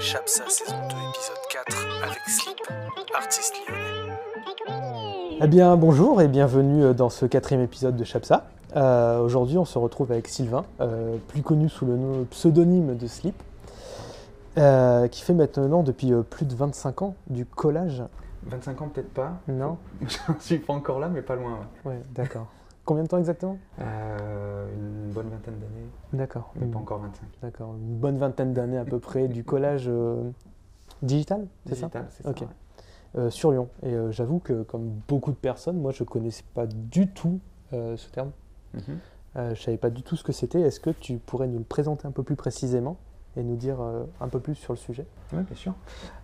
Chapsa saison 2 épisode 4 avec Slip, artiste lyonnais. Eh bien bonjour et bienvenue dans ce quatrième épisode de Chapsa. Euh, Aujourd'hui on se retrouve avec Sylvain, euh, plus connu sous le nom- pseudonyme de Slip, euh, qui fait maintenant depuis euh, plus de 25 ans du collage. 25 ans peut-être pas. Non Je suis pas encore là, mais pas loin. ouais. Ouais, d'accord. Combien de temps exactement Euh, une bonne vingtaine d'années, D'accord. mais pas encore 25. D'accord, une bonne vingtaine d'années à peu près du collage euh, digital, c'est ça Digital, c'est ça. Ok. ouais. Euh, Sur Lyon. Et j'avoue que comme beaucoup de personnes, moi je connaissais pas du tout ce terme. Mhm. Je savais pas du tout ce que c'était. Est-ce que tu pourrais nous le présenter un peu plus précisément et nous dire un peu plus sur le sujet? Oui, bien sûr.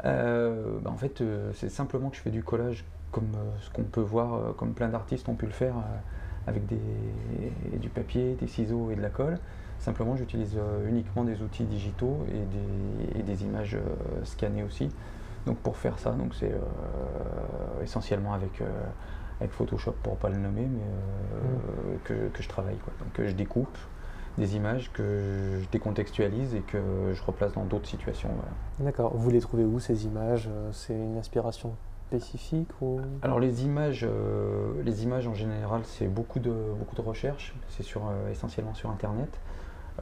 Bah, en fait, c'est simplement que je fais du collage comme ce qu'on peut voir, comme plein d'artistes ont pu le faire, avec des, du papier, des ciseaux et de la colle. Simplement, j'utilise euh, uniquement des outils digitaux et des, et des images euh, scannées aussi. Donc pour faire ça, donc c'est euh, essentiellement avec, euh, avec Photoshop pour pas le nommer, mais euh, que, que je travaille. Quoi. Donc je découpe des images que je décontextualise et que je replace dans d'autres situations. voilà. D'accord. Vous les trouvez où ces images C'est une inspiration spécifique ou Alors les images, euh, les images en général, c'est beaucoup de, beaucoup de recherches, c'est sur, euh, essentiellement sur Internet.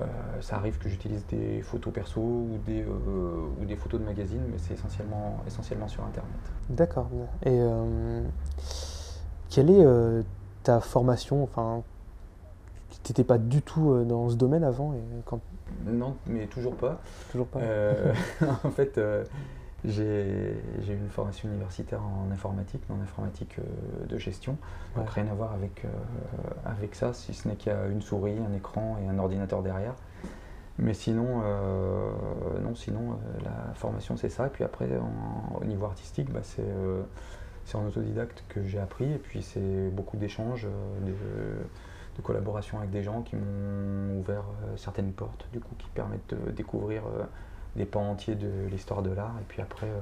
Euh, ça arrive que j'utilise des photos perso ou des, ou des photos de magazines, mais c'est essentiellement, essentiellement sur Internet. D'accord. Et quelle est ta formation? Enfin, tu n'étais pas du tout dans ce domaine avant et quand Non, mais toujours pas. toujours pas. En fait, j'ai eu une formation universitaire en informatique, mais en informatique euh, de gestion. Donc Ouais. rien à voir avec, euh, avec ça, si ce n'est qu'il y a une souris, un écran et un ordinateur derrière. Mais sinon, euh, non, sinon la formation c'est ça. Et puis après, en- au niveau artistique, bah, c'est en autodidacte que j'ai appris. Et puis c'est beaucoup d'échanges, de, de collaboration avec des gens qui m'ont ouvert certaines portes, du coup, qui permettent de découvrir des pans entiers de l'histoire de l'art. Et puis après, euh,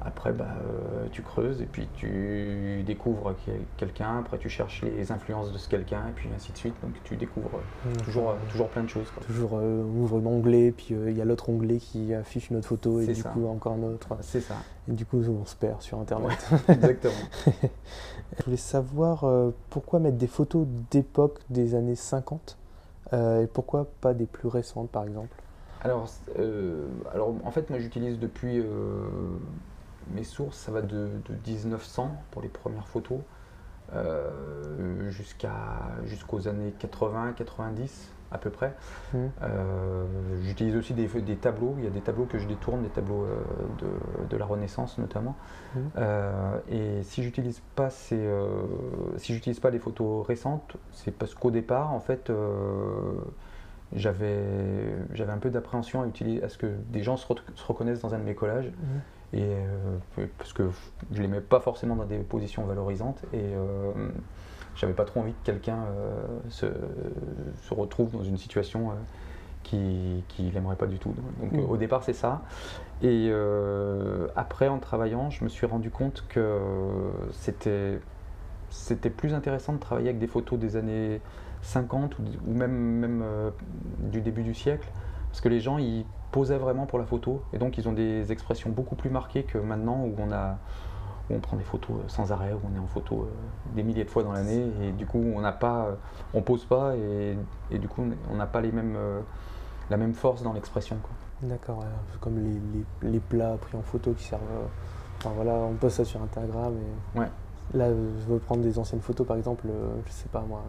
après bah, euh, tu creuses et puis tu découvres quel- quelqu'un. Après, tu cherches les influences de ce quelqu'un et puis ainsi de suite. Donc tu découvres euh, toujours, toujours plein de choses. quoi. Toujours, on ouvre l'onglet, puis il y a l'autre onglet qui affiche une autre photo, et du ça. coup encore un autre. C'est ça, Et du coup, on se perd sur Internet. exactement. Je voulais savoir euh, pourquoi mettre des photos d'époque des années 50 euh, et pourquoi pas des plus récentes, par exemple? Alors, euh, alors en fait, moi j'utilise depuis euh, mes sources, ça va de, de 1900 pour les premières photos euh, jusqu'à jusqu'aux années 80, 90 à peu près. Euh, J'utilise aussi des, des tableaux. Il y a des tableaux que je détourne, des tableaux de, de la Renaissance notamment. Euh, et si j'utilise pas ces, si j'utilise pas les photos récentes, c'est parce qu'au départ, en fait, j'avais un peu d'appréhension à utiliser, à ce que des gens se, re- se reconnaissent dans un de mes collages. Et euh, parce que je les mets pas forcément dans des positions valorisantes et euh, j'avais pas trop envie que quelqu'un euh, se, se retrouve dans une situation euh, qui qu'il n'aimerait pas du tout. Donc euh, au départ c'est ça. Et après en travaillant, je me suis rendu compte que c'était plus intéressant de travailler avec des photos des années 50 ou, ou même, même euh, du début du siècle parce que les gens ils posaient vraiment pour la photo et donc ils ont des expressions beaucoup plus marquées que maintenant où on a où on prend des photos euh, sans arrêt, où on est en photo euh, des milliers de fois dans l'année et du coup on n'a pas, on pose pas et, et du coup on n'a pas les mêmes, la même force dans l'expression. D'accord, ouais, comme les, les- les plats pris en photo qui servent. Enfin voilà, on poste ça sur Instagram. Et Ouais. Là, je veux prendre des anciennes photos, par exemple, je sais pas moi.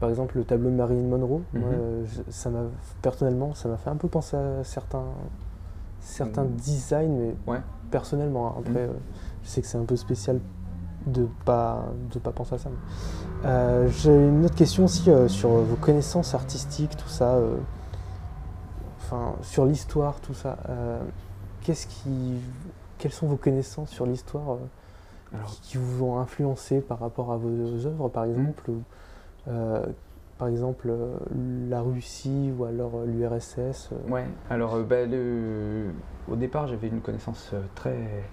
Par exemple, le tableau de Marilyn Monroe, moi, Mhm. je- ça m'a personnellement, ça m'a fait un peu penser à certains, certains Mhm. designs, mais Ouais. personnellement. hein. Après, Mhm. euh, je sais que c'est un peu spécial de pas de pas penser à ça. Euh, J'ai une autre question aussi euh, sur vos connaissances artistiques, tout ça. euh, Enfin, sur l'histoire, tout ça. Qu'est-ce qui, quelles sont vos connaissances sur l'histoire qui, qui vous ont influencé par rapport à vos, œuvres, par exemple, ou, euh, par exemple euh, la Russie ou alors euh, l'URSS. euh, Ouais, alors euh, bah, le- au départ j'avais une connaissance euh, très,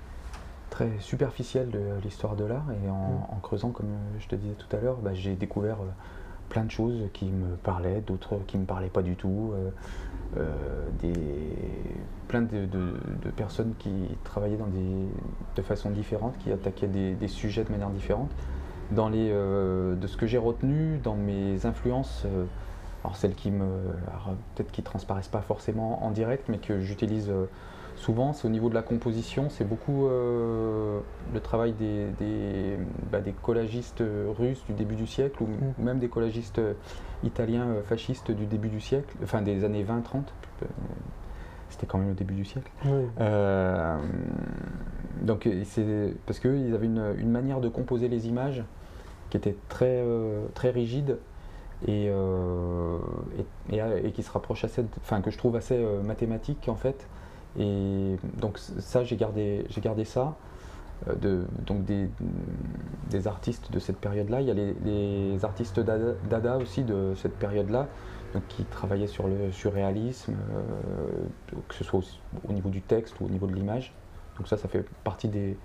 très superficielle de l'histoire de l'art et en, Mm. en creusant, comme euh, je te disais tout à l'heure, bah, j'ai découvert euh, plein de choses qui me parlaient, d'autres qui me parlaient pas du tout. euh, euh, des, plein de, personnes qui travaillaient dans des, de façon différente, qui attaquaient des, sujets de manière différente. Dans les, de ce que j'ai retenu dans mes influences, alors celles qui me, peut-être qui transparaissent pas forcément en direct, mais que j'utilise souvent, c'est au niveau de la composition, c'est beaucoup euh, le travail des, bah, collagistes russes du début du siècle, ou, mm. même des collagistes italiens euh, fascistes du début du siècle, enfin des années 20-30. C'était quand même le début du siècle. Euh, donc c'est parce qu'ils avaient une, manière de composer les images qui était très, très rigide et, et, qui se rapproche assez, enfin que je trouve assez mathématique en fait. Et donc ça, j'ai gardé, j'ai gardé ça. Euh, de, donc des, des, artistes de cette période-là. Il y a les, artistes dada, aussi de cette période-là, qui travaillaient sur le surréalisme, euh, que ce soit au, niveau du texte ou au niveau de l'image. Donc ça, ça fait partie des,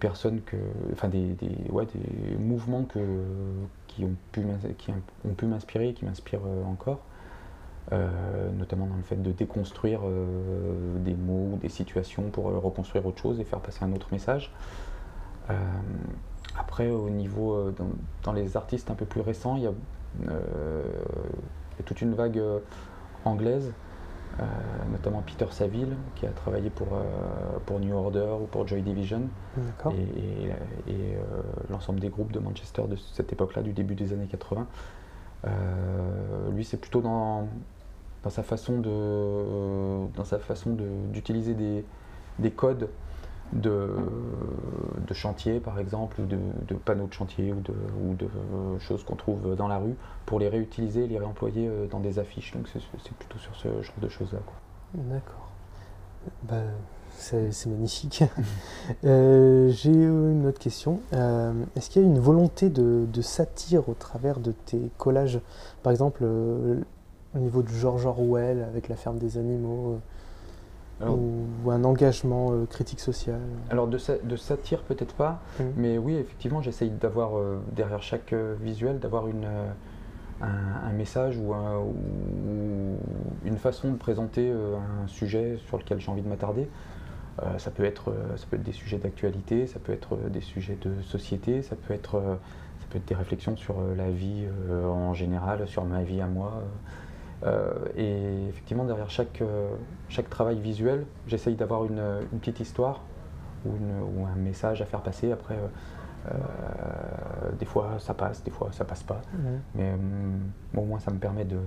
personnes que, enfin des, mouvements qui ont pu, m'inspirer et qui m'inspirent euh, encore. Euh, notamment dans le fait de déconstruire des mots ou des situations pour reconstruire autre chose et faire passer un autre message. après, au niveau, dans, les artistes un peu plus récents, il y a, toute une vague anglaise, notamment Peter Saville, qui a travaillé pour, pour New Order ou pour Joy Division, et, et l'ensemble des groupes de Manchester de cette époque-là, du début des années 80. lui, c'est plutôt dans, dans sa façon de, dans sa façon d'utiliser des, des, codes de, de chantier, par exemple, ou de, panneaux de chantier ou de, de choses qu'on trouve dans la rue, pour les réutiliser, les réemployer euh, dans des affiches. Donc c'est plutôt sur ce genre de choses-là. D'accord. Bah, c'est magnifique. Euh, j'ai une autre question. Euh, est-ce qu'il y a une volonté de, de, satire au travers de tes collages? Par exemple, au niveau de George Orwell avec la ferme des animaux euh, ou, un engagement euh, critique social Alors de, de satire peut-être pas, hum. mais oui effectivement j'essaye d'avoir euh, derrière chaque visuel d'avoir une un, message ou, une façon de présenter un sujet sur lequel j'ai envie de m'attarder. ça, peut être, ça peut être des sujets d'actualité, ça peut être des sujets de société, ça peut être, ça peut être des réflexions sur la vie en général, sur ma vie à moi. Euh, et effectivement, derrière chaque, euh, chaque travail visuel, j'essaye d'avoir une, petite histoire ou, un message à faire passer. Après, euh, des fois ça passe, des fois ça passe pas. Mais au moins, ça me permet de,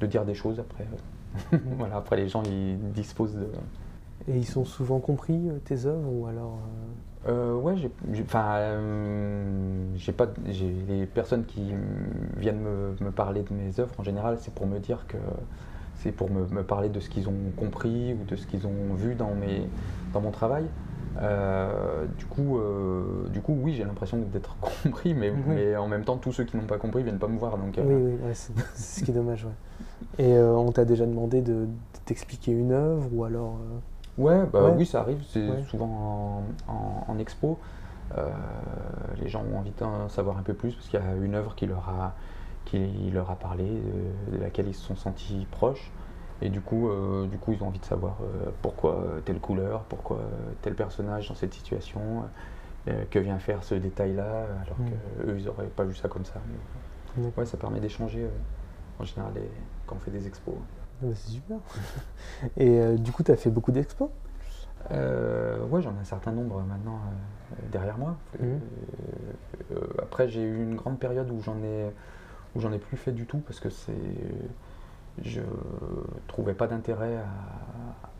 de dire des choses après. voilà, après, les gens ils disposent de. Et ils sont souvent compris, tes œuvres, ou alors euh, ouais, j'ai, enfin, euh, j'ai pas, j'ai les personnes qui viennent me, parler de mes œuvres en général, c'est pour me dire que c'est pour me, parler de ce qu'ils ont compris ou de ce qu'ils ont vu dans mes, dans mon travail. Euh, du coup, du coup, oui, j'ai l'impression d'être compris, mais, mais, en même temps, tous ceux qui n'ont pas compris viennent pas me voir. Donc, oui, oui, c'est, ce qui est dommage. Ouais. Et on t'a déjà demandé de, t'expliquer une œuvre ou alors Ouais, bah oui, ça arrive, c'est souvent en, expo. Euh, les gens ont envie d'en savoir un peu plus parce qu'il y a une œuvre qui leur a, qui leur a parlé, de, laquelle ils se sont sentis proches. Et du coup, euh, du coup ils ont envie de savoir euh, pourquoi telle couleur, pourquoi tel personnage dans cette situation, que vient faire ce détail-là, alors qu'eux, ils n'auraient pas vu ça comme ça. ouais, ça permet d'échanger en général quand on fait des expos. Ah bah, c'est super. Et euh, du coup, tu as fait beaucoup d'expos? Euh, Ouais, j'en ai un certain nombre maintenant euh, derrière moi. Mmh. après, j'ai eu une grande période où j'en ai, où j'en ai plus fait du tout parce que c'est, je trouvais pas d'intérêt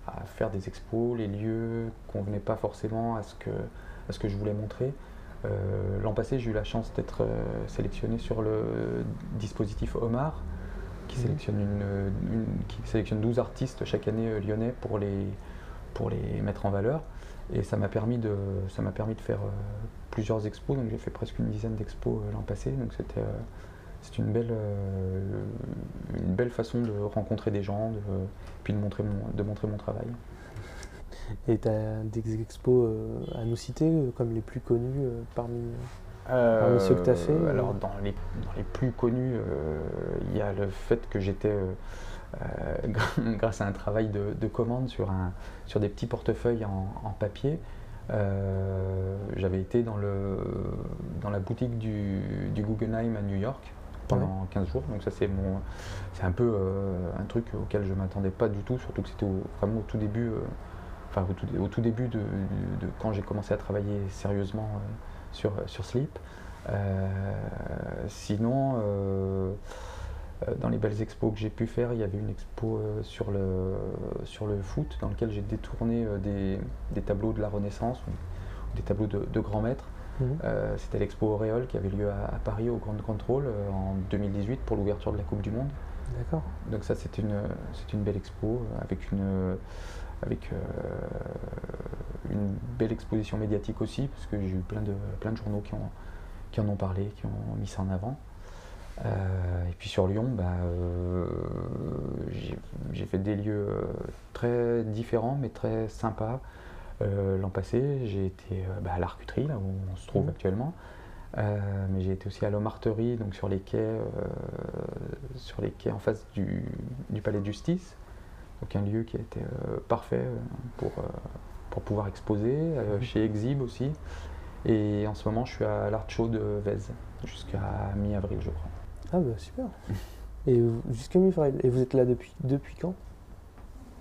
à, faire des expos, les lieux convenaient pas forcément à ce que, à ce que je voulais montrer. L'an passé, j'ai eu la chance d'être sélectionné sur le dispositif Omar, qui, sélectionne une, qui sélectionne 12 artistes chaque année euh, lyonnais pour les, pour les mettre en valeur. Et ça m'a permis, de, ça permis de faire euh, plusieurs expos. Donc j'ai fait presque une dizaine d'expos euh, l'an passé. Donc c'était c'est une belle, une belle façon de rencontrer des gens, de, puis de montrer mon, de montrer mon travail. Et tu as des expos à nous citer comme les plus connus parmi Parmi ceux que t'as fait, ou- Alors, dans les, dans les plus connus, euh, il y a le fait que j'étais, euh, euh, grâce à un travail de, de commande sur, un, sur des petits portefeuilles en, en papier, euh, j'avais été dans, le, dans la boutique du, du Guggenheim à New York pendant 15 jours. Donc ça c'est mon, c'est un peu euh, un truc auquel je m'attendais pas du tout, surtout que c'était au- vraiment au tout début, euh, enfin au tout, au tout début de, de- de quand j'ai commencé à travailler sérieusement euh, sur, sur Sleep. Euh, sinon, euh, euh, dans les belles expos que j'ai pu faire, il y avait une expo sur, le, sur le foot dans lequel j'ai détourné des, des tableaux de la Renaissance ou des tableaux de, de grands maîtres. Euh, C'était l'expo Auréole qui avait lieu à, à Paris au Grand Contrôle euh, en 2018 pour l'ouverture de la Coupe du Monde. D'accord. Donc ça c'est une, une belle expo avec une, avec, euh, une belle exposition médiatique aussi parce que j'ai eu plein de, plein de journaux qui, ont, qui en ont parlé, qui ont mis ça en avant. Euh, et puis sur Lyon, bah, euh, j'ai- fait des lieux euh, très différents mais très sympas. Euh, L'an passé, j'ai été bah, à l'Arcuterie, là où on se trouve Mhm. actuellement. Mais j'ai été aussi à l'Homarterie, donc sur les quais, sur les quais en face du, du palais de justice. Donc un lieu qui a été parfait pour, pour pouvoir exposer, euh, Mhm. chez Exhib aussi. Et en ce moment, je suis à l'Art Show de Vèze, jusqu'à mi-avril, je crois. Ah bah super. Et vous- jusqu'à mi-avril. Et vous êtes là depuis, depuis quand?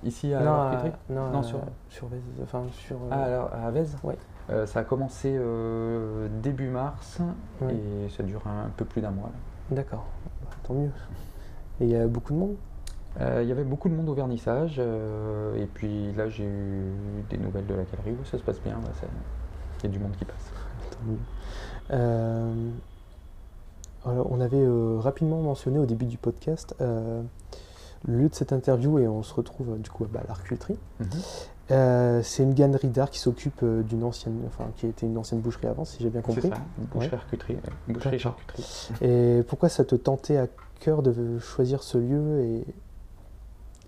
Ici à Non, à- non, Non, à- sur- sur Vèze, enfin sur. euh, Ah, alors à Vèze Ouais. Euh, Ça a commencé euh, début mars Ouais. et ça dure un, peu plus d'un mois. D'accord. Bah, tant mieux. Et il y a beaucoup de monde? Euh, Il y avait beaucoup de monde au vernissage euh, et puis là j'ai eu des nouvelles de la galerie, Ouais, ça se passe bien, ça- il y a du monde qui passe. Euh, alors, on avait rapidement mentionné au début du podcast le lieu de cette interview et on se retrouve du coup bah, à l'Arcuterie. Mhm. C'est une galerie d'art qui s'occupe d'une ancienne, enfin qui était une ancienne boucherie avant, si j'ai bien compris. Ça, boucherie charcuterie. ouais. Boucherie charcuterie. Et pourquoi ça te tentait à cœur de choisir ce lieu et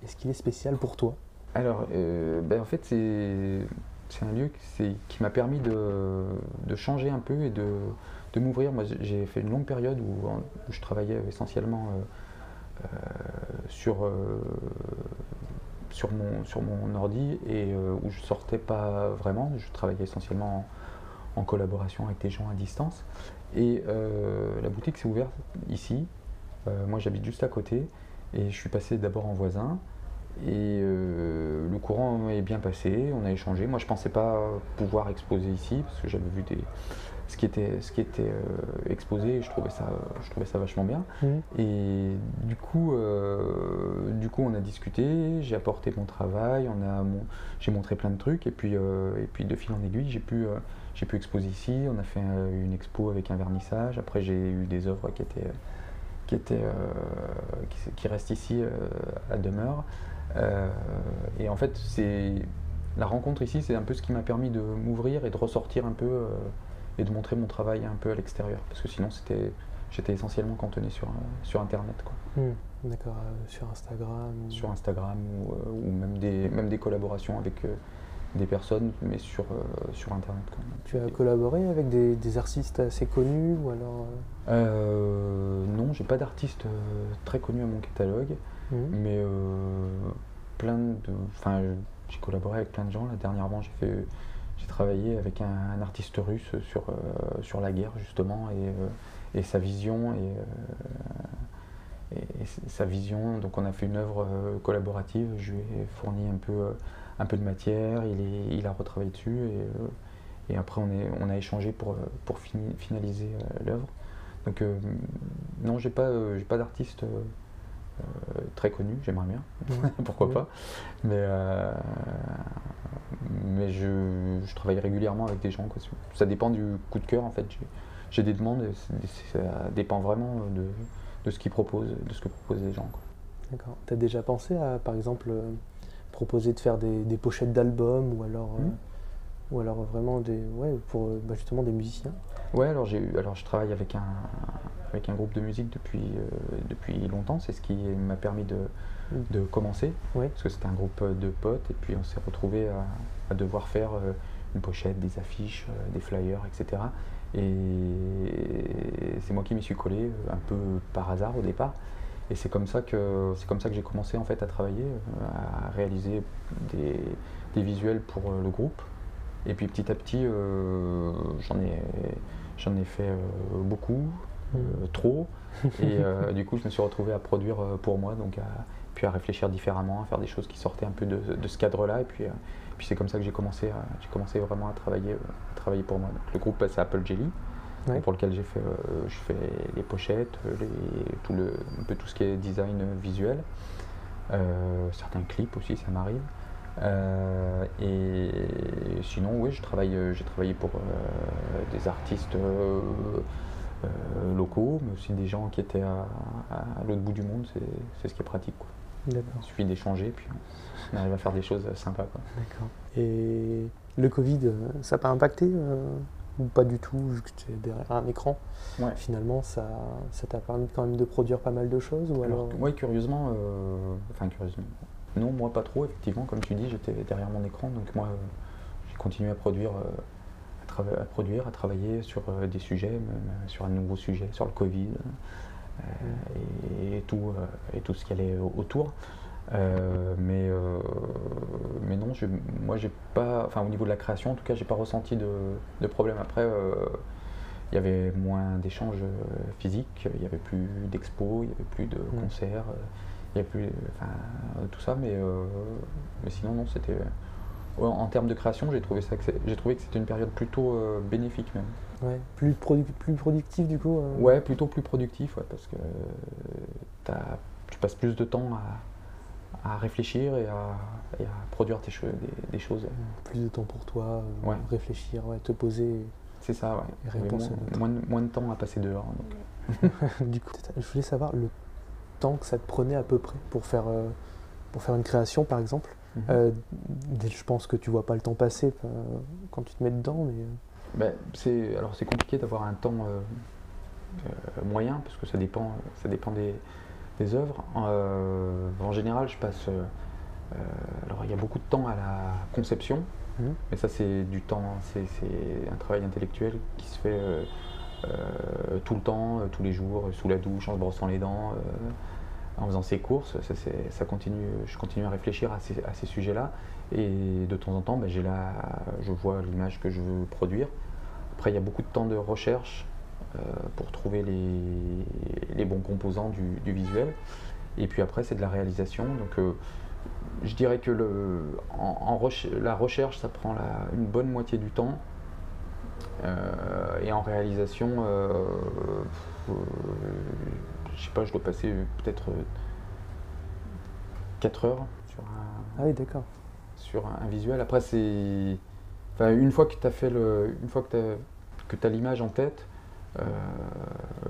est-ce qu'il est spécial pour toi? Alors, euh, ben, en fait, c'est un lieu qui, m'a permis de, changer un peu et de, m'ouvrir. Moi, j'ai fait une longue période où, je travaillais essentiellement euh, euh, sur, mon, ordi et où je sortais pas vraiment. Je travaillais essentiellement en, en collaboration avec des gens à distance. Et la boutique s'est ouverte ici. Moi, j'habite juste à côté. Et je suis passé d'abord en voisin. Et euh, le courant est bien passé, on a échangé. Moi, je pensais pas pouvoir exposer ici parce que j'avais vu des, ce qui était, ce qui était euh, exposé et je trouvais, ça, je trouvais ça vachement bien. Et du coup, euh, du coup, on a discuté, j'ai apporté mon travail, on a mon- j'ai montré plein de trucs et puis, et puis de fil en aiguille, j'ai pu, j'ai pu exposer ici. On a fait une expo avec un vernissage. Après, j'ai eu des œuvres qui étaient, qui étaient, euh, qui, qui restent ici euh, à demeure. Euh, et en fait, c'est la rencontre ici, c'est un peu ce qui m'a permis de m'ouvrir et de ressortir un peu et de montrer mon travail un peu à l'extérieur. Parce que sinon, c'était, j'étais essentiellement cantonné sur, sur Internet, quoi. Hmm, D'accord, euh, sur Instagram. sur Instagram ou, euh, ou même, des, même des collaborations avec euh, des personnes, mais sur, euh, sur Internet. quoi. Tu as collaboré avec des, des artistes assez connus ou alors euh, Euh, non, j'ai pas d'artiste euh, très connu à mon catalogue, hmm, mais euh, plein de. Enfin, j'ai collaboré avec plein de gens. Là, dernièrement, j'ai fait, j'ai travaillé avec un, un artiste russe sur, sur la guerre justement et, et sa vision et, et- sa vision. Donc, on a fait une œuvre euh, collaborative. Je lui ai fourni un peu, euh, un peu de matière. Il, est, il a retravaillé dessus et, euh, et après, on, est, on a échangé pour, pour fini- finaliser l'œuvre. Donc, euh, non, j'ai pas, j'ai pas d'artiste. euh, très connu, j'aimerais bien, pourquoi pas. Mais, euh, mais je, je travaille régulièrement avec des gens. quoi. Ça dépend du coup de cœur en fait. J'ai- des demandes, ça dépend vraiment de, de ce qu'ils proposent, de ce que proposent les gens. D'accord. Tu as déjà pensé à, par exemple, euh, proposer de faire des, des pochettes d'albums ou alors, euh, Mhm. ou alors vraiment des, ouais, pour euh, bah, justement des musiciens? Ouais, alors, j'ai eu- alors je travaille avec un, avec un groupe de musique depuis, euh, depuis longtemps. C'est ce qui m'a permis de, Mm. de commencer. Ouais. Parce que c'était un groupe de potes et puis on s'est retrouvé à, à devoir faire une pochette, des affiches, des flyers, etc. Et c'est moi qui m'y suis collé, un peu par hasard au départ. Et c'est comme ça que c'est comme ça que j'ai commencé en fait à travailler, à réaliser des, des visuels pour le groupe. Et puis petit à petit, j'en ai j'en ai fait beaucoup, mmh. trop. Et du coup, je me suis retrouvé à produire pour moi, donc à, puis à réfléchir différemment, à faire des choses qui sortaient un peu de, ce cadre-là. Et puis, euh, puis c'est comme ça que j'ai commencé, j'ai commencé vraiment à travailler, euh, travailler pour moi. le groupe, c'est Apple Jelly, pour lequel j'ai fait, euh, je fais les pochettes, tout le, un peu tout ce qui est design visuel. certains clips aussi, ça m'arrive. et sinon, oui, je travaille, j'ai travaillé pour des artistes locaux, mais aussi des gens qui étaient à, l'autre bout du monde. C'est ce qui est pratique. Il suffit d'échanger, puis on arrive à faire des choses sympas. D'accord. Et le Covid, euh, ça n'a pas impacté euh, ou pas du tout, vu que tu es derrière un écran? Finalement, ça t'a permis quand même de produire pas mal de choses ou alors, Oui, curieusement, euh, enfin curieusement. Non, moi pas trop, effectivement, comme tu dis, j'étais derrière mon écran, donc moi j'ai continué à produire, à, produire, à travailler sur des sujets, sur un nouveau sujet, sur le Covid. Euh, et, tout, euh, et tout ce qui allait autour. Euh, mais, mais non, moi j'ai pas, enfin au niveau de la création en tout cas, j'ai pas ressenti de, de problème. Après, il y avait moins d'échanges physiques, il y avait plus d'expos, il y avait plus de concerts, il y avait plus, enfin, tout ça, mais, mais sinon non, c'était en termes de création, j'ai trouvé, ça j'ai trouvé que c'était une période plutôt bénéfique même. Ouais, plus, plus productif du coup euh. Ouais, plutôt plus productif, parce que tu passes plus de temps à, réfléchir et à, produire tes des, choses. Plus de temps pour toi, euh, réfléchir, te poser. C'est ça, ouais. Et moins, moins, de temps à passer dehors. du coup, je voulais savoir le temps que ça te prenait à peu près pour faire, pour faire une création par exemple. Mhm. Euh, je pense que tu vois pas le temps passer euh, quand tu te mets dedans. Mais... Euh. Ben, c'est, alors c'est compliqué d'avoir un temps moyen parce que ça dépend, ça dépend des, des œuvres. en général, je passe. alors il y a beaucoup de temps à la conception, mhm. mais ça c'est du temps, c'est, un travail intellectuel qui se fait tout le temps, tous les jours, sous la douche, en se brossant les dents en faisant ces courses, ça, continue, je continue à réfléchir à ces, sujets-là. Et de temps en temps, ben, je vois l'image que je veux produire. Après, il y a beaucoup de temps de recherche euh, pour trouver les, bons composants du, visuel. Et puis après, c'est de la réalisation. Donc, euh, je dirais que la recherche, ça prend une bonne moitié du temps. Euh, et en réalisation, je sais pas, je dois passer peut-être 4 heures sur un, ah oui, d'accord. Sur un, visuel. Après, c'est. Enfin, une fois que tu as fait le. Une fois que tu as, l'image en tête, euh,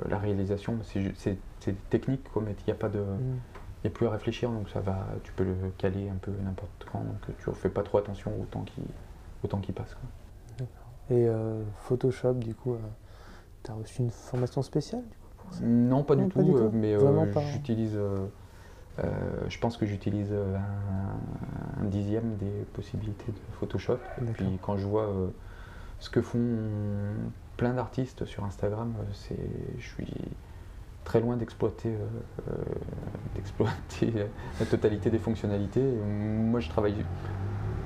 la réalisation, c'est technique, quoi, mais il n'y a pas de. Mm. Il a plus à réfléchir, donc ça va, tu peux le caler un peu n'importe quand, donc tu ne fais pas trop attention au temps qui, au temps qui passe. Et euh, Photoshop, du coup, euh, tu as reçu une formation spéciale non, pas, du, tout, euh, mais euh, j'utilise. Euh, je pense que j'utilise un, dixième des possibilités de Photoshop. Et puis quand je vois ce que font plein d'artistes sur Instagram, c'est, je suis très loin d'exploiter, d'exploiter la totalité des fonctionnalités. moi, je travaille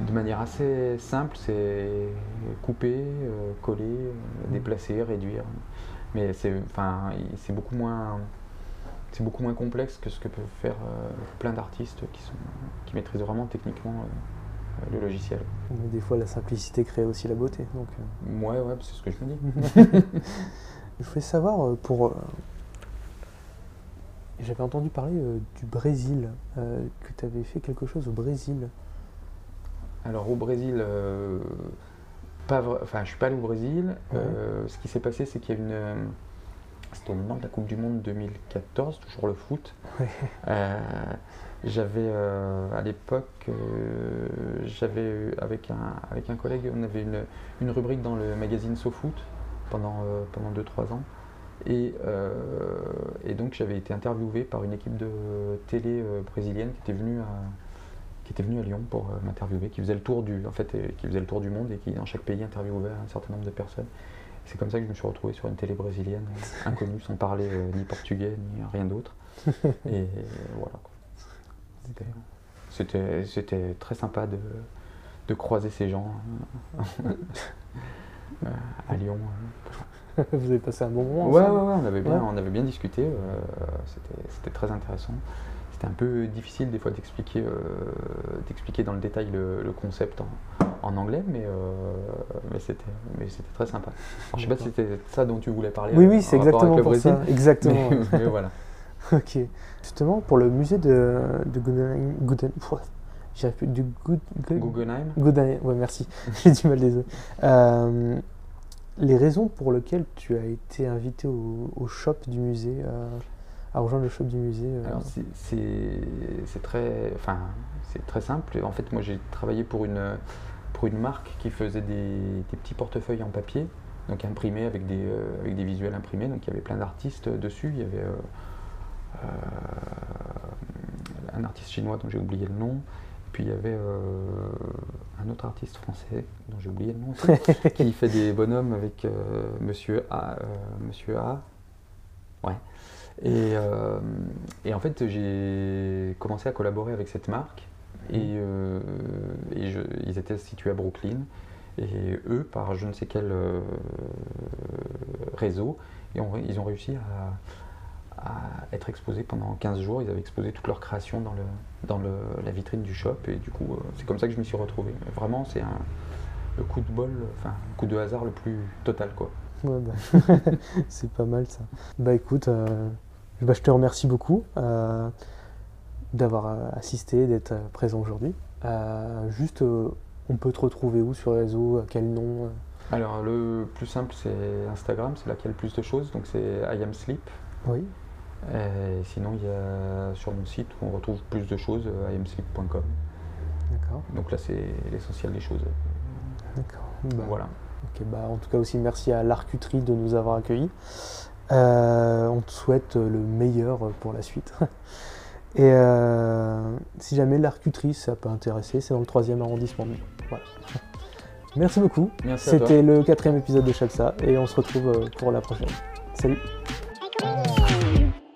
de manière assez simple, c'est couper, coller, déplacer, réduire mais c'est enfin, c'est beaucoup moins c'est beaucoup moins complexe que ce que peuvent faire euh, plein d'artistes qui sont qui maîtrisent vraiment techniquement euh, le logiciel. Mais des fois la simplicité crée aussi la beauté donc euh. ouais ouais c'est ce que je me dis. je voulais savoir pour j'avais entendu parler du Brésil que tu avais fait quelque chose au Brésil. Alors au Brésil enfin, je suis pas allé au Brésil. Euh, ce qui s'est passé, c'est qu'il y a une. Euh, c'était au moment de la Coupe du Monde 2014, toujours le foot. Euh, j'avais à l'époque, j'avais avec un, avec un collègue, on avait une, une rubrique dans le magazine SoFoot pendant, pendant 2-3 ans. Et, et, donc j'avais été interviewé par une équipe de télé brésilienne qui était venue à, était venu à Lyon pour euh, m'interviewer, qui faisait le tour du, en fait, qui faisait le tour du monde et qui dans chaque pays interviewait un certain nombre de personnes. C'est comme ça que je me suis retrouvé sur une télé brésilienne, euh, inconnue, sans parler euh, ni portugais, ni rien d'autre. Et voilà. quoi. C'était- très sympa de, de croiser ces gens euh, à Lyon. Vous avez passé un bon moment Ouais, ouais, ensemble ouais, on avait bien, Ouais. on avait bien discuté. euh, c'était- C'était très intéressant. C'était un peu difficile des fois d'expliquer euh, d'expliquer dans le détail le, le concept en, en anglais, mais, euh, mais c'était mais c'était très sympa. Alors, je sais pas si c'était ça dont tu voulais parler. Oui, oui, c'est exactement pour Brésil, ça. Exactement. Mais, mais voilà. ok. Justement, pour le musée de, de Guggenheim, Guggen- Pouah, j'y arrive plus, du Good, Good- Guggenheim. Guggenheim, ouais, merci. J'ai du mal désolé. Euh, les raisons pour lesquelles tu as été invité au, au shop du musée, euh, à rejoindre le shop du musée. euh, Alors c'est- très, enfin, c'est très simple. En fait, moi j'ai travaillé pour une, pour une marque qui faisait des, des petits portefeuilles en papier, donc imprimés avec des, euh, avec des visuels imprimés. Donc il y avait plein d'artistes dessus. Il y avait euh, euh, un artiste chinois dont j'ai oublié le nom. Puis il y avait euh, un autre artiste français dont j'ai oublié le nom aussi, qui fait des bonhommes avec euh, Monsieur A. euh, Monsieur A. Ouais. Et, euh, et en fait, j'ai commencé à collaborer avec cette marque. Et, euh, ils étaient situés à Brooklyn. Et eux, par je ne sais quel euh, réseau, ils ont, réussi à, être exposés pendant 15 jours. Ils avaient exposé toute leur création dans, la vitrine du shop. Et du coup, c'est comme ça que je m'y suis retrouvé. Vraiment, c'est un, le coup de bol, enfin, le coup de hasard le plus total. quoi. Ouais, bah, c'est pas mal ça. Bah écoute, euh, bah, je te remercie beaucoup euh, d'avoir euh, assisté, d'être présent aujourd'hui. Euh, juste, on peut te retrouver où sur les réseaux quel nom Alors, le plus simple, c'est Instagram. C'est là qu'il y a le plus de choses. Donc, c'est I am sleep. Oui. Et sinon, il y a sur mon site où on retrouve plus de choses, imsleep.com. D'accord. Donc là, c'est l'essentiel des choses. D'accord. Bah, Voilà. Bah, en tout cas aussi merci à l'Arcuterie de nous avoir accueillis. Euh, on te souhaite le meilleur pour la suite. Et euh, si jamais l'Arcuterie ça peut intéresser, c'est dans le troisième arrondissement. Voilà. Merci beaucoup. C'était le quatrième épisode de Chalsa et on se retrouve euh, pour la prochaine. Salut